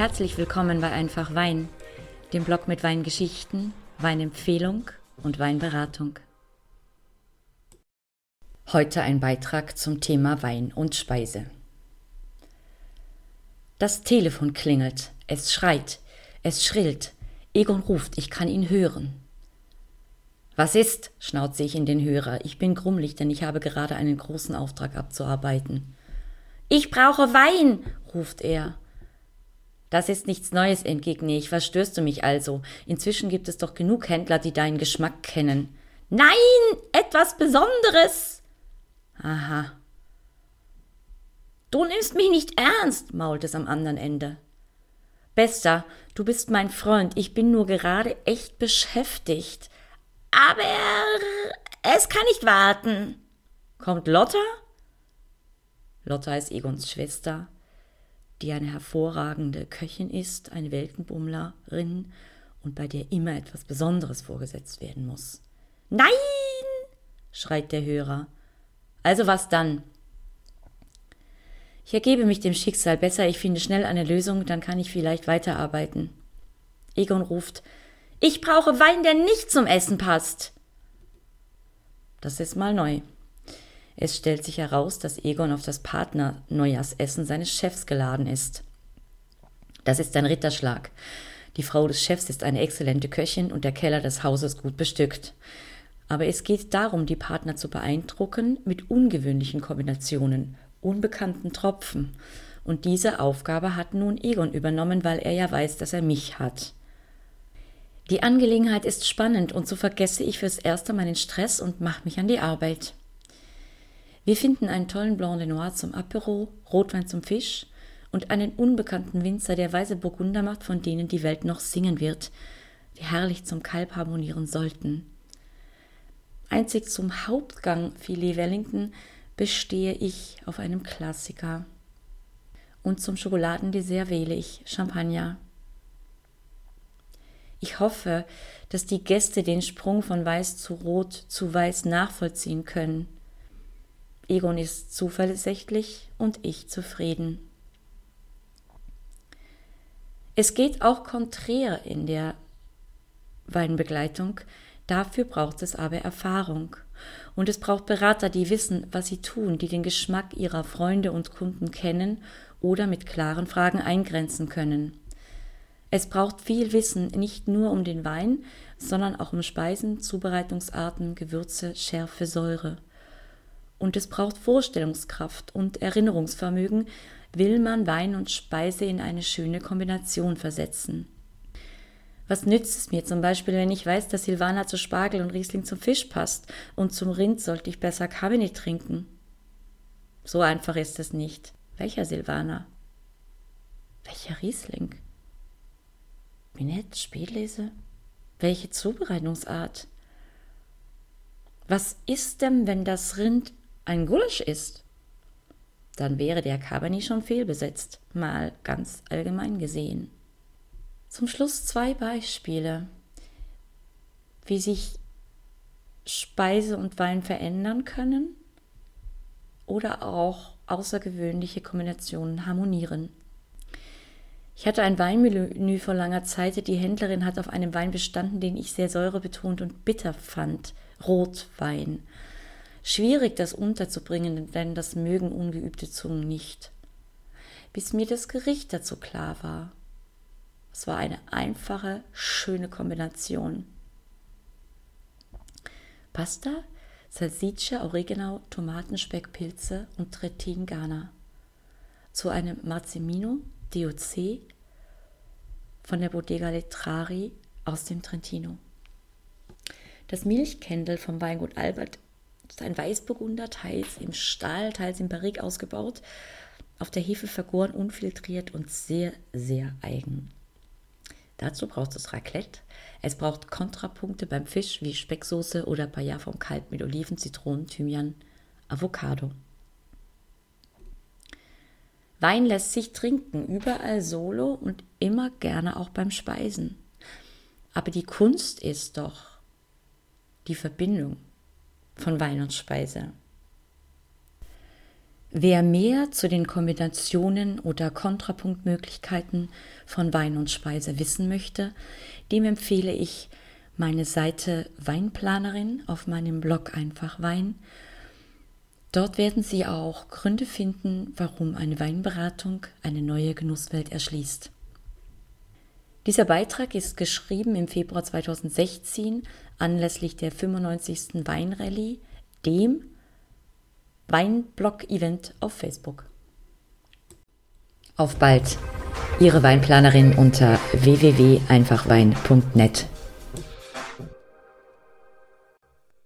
Herzlich willkommen bei Einfach Wein, dem Blog mit Weingeschichten, Weinempfehlung und Weinberatung. Heute ein Beitrag zum Thema Wein und Speise. Das Telefon klingelt, es schreit, es schrillt. Egon ruft, ich kann ihn hören. Was ist? schnauze ich in den Hörer. Ich bin grummelig, denn ich habe gerade einen großen Auftrag abzuarbeiten. Ich brauche Wein, ruft er. Das ist nichts Neues, entgegne ich. Was störst du mich also? Inzwischen gibt es doch genug Händler, die deinen Geschmack kennen. Nein, etwas Besonderes. Aha. Du nimmst mich nicht ernst, mault es am anderen Ende. Bester, du bist mein Freund, ich bin nur gerade echt beschäftigt. Aber es kann nicht warten. Kommt Lotta? Lotta ist Egons Schwester, die eine hervorragende Köchin ist, eine Weltenbummlerin und bei der immer etwas Besonderes vorgesetzt werden muss. Nein! schreit der Hörer. Also was dann? Ich ergebe mich dem Schicksal besser, ich finde schnell eine Lösung, dann kann ich vielleicht weiterarbeiten. Egon ruft Ich brauche Wein, der nicht zum Essen passt. Das ist mal neu. Es stellt sich heraus, dass Egon auf das Partner-Neujahrsessen seines Chefs geladen ist. Das ist ein Ritterschlag. Die Frau des Chefs ist eine exzellente Köchin und der Keller des Hauses gut bestückt. Aber es geht darum, die Partner zu beeindrucken mit ungewöhnlichen Kombinationen, unbekannten Tropfen. Und diese Aufgabe hat nun Egon übernommen, weil er ja weiß, dass er mich hat. Die Angelegenheit ist spannend und so vergesse ich fürs Erste meinen Stress und mache mich an die Arbeit. Wir finden einen tollen Blanc de Noir zum Apero, Rotwein zum Fisch und einen unbekannten Winzer, der weiße Burgunder macht, von denen die Welt noch singen wird, die herrlich zum Kalb harmonieren sollten. Einzig zum Hauptgang Filet Wellington bestehe ich auf einem Klassiker. Und zum Schokoladendessert wähle ich Champagner. Ich hoffe, dass die Gäste den Sprung von weiß zu rot zu weiß nachvollziehen können. Egon ist zuversichtlich und ich zufrieden. Es geht auch konträr in der Weinbegleitung, dafür braucht es aber Erfahrung. Und es braucht Berater, die wissen, was sie tun, die den Geschmack ihrer Freunde und Kunden kennen oder mit klaren Fragen eingrenzen können. Es braucht viel Wissen, nicht nur um den Wein, sondern auch um Speisen, Zubereitungsarten, Gewürze, Schärfe, Säure. Und es braucht Vorstellungskraft und Erinnerungsvermögen, will man Wein und Speise in eine schöne Kombination versetzen. Was nützt es mir zum Beispiel, wenn ich weiß, dass Silvaner zu Spargel und Riesling zum Fisch passt und zum Rind sollte ich besser Cabernet trinken? So einfach ist es nicht. Welcher Silvaner? Welcher Riesling? Minette, Spätlese? Welche Zubereitungsart? Was ist denn, wenn das Rind ein Gulasch ist? Dann wäre der Cabernet schon fehlbesetzt, mal ganz allgemein gesehen. Zum Schluss zwei Beispiele, wie sich Speise und Wein verändern können oder auch außergewöhnliche Kombinationen harmonieren. Ich hatte ein Weinmenü vor langer Zeit. Die Händlerin hat auf einem Wein bestanden, den ich sehr säurebetont und bitter fand. Rotwein. Schwierig, das unterzubringen, denn das mögen ungeübte Zungen nicht. Bis mir das Gericht dazu klar war. Es war eine einfache, schöne Kombination. Pasta, Salsiccia, Oregano, Tomatenspeck, Pilze und Trettin Ghana. Zu einem Marzimino DOC von der Bodega Letrari aus dem Trentino. Das Milchkendel vom Weingut Albert ein Weißburgunder, teils im Stahl, teils im Barrique ausgebaut, auf der Hefe vergoren, unfiltriert und sehr, sehr eigen. Dazu braucht es Raclette. Es braucht Kontrapunkte beim Fisch wie Specksoße oder Paella vom Kalb mit Oliven, Zitronen, Thymian, Avocado. Wein lässt sich trinken, überall solo und immer gerne auch beim Speisen. Aber die Kunst ist doch die Verbindung von Speise. Wer mehr zu den Kombinationen oder Kontrapunktmöglichkeiten von Wein und Speise wissen möchte, dem empfehle ich meine Seite Weinplanerin auf meinem Blog Einfach Wein. Dort werden Sie auch Gründe finden, warum eine Weinberatung eine neue Genusswelt erschließt. Dieser Beitrag ist geschrieben im Februar 2016 anlässlich der 95. Weinrallye, dem Weinblog-Event auf Facebook. Auf bald! Ihre Weinplanerin unter www.einfachwein.net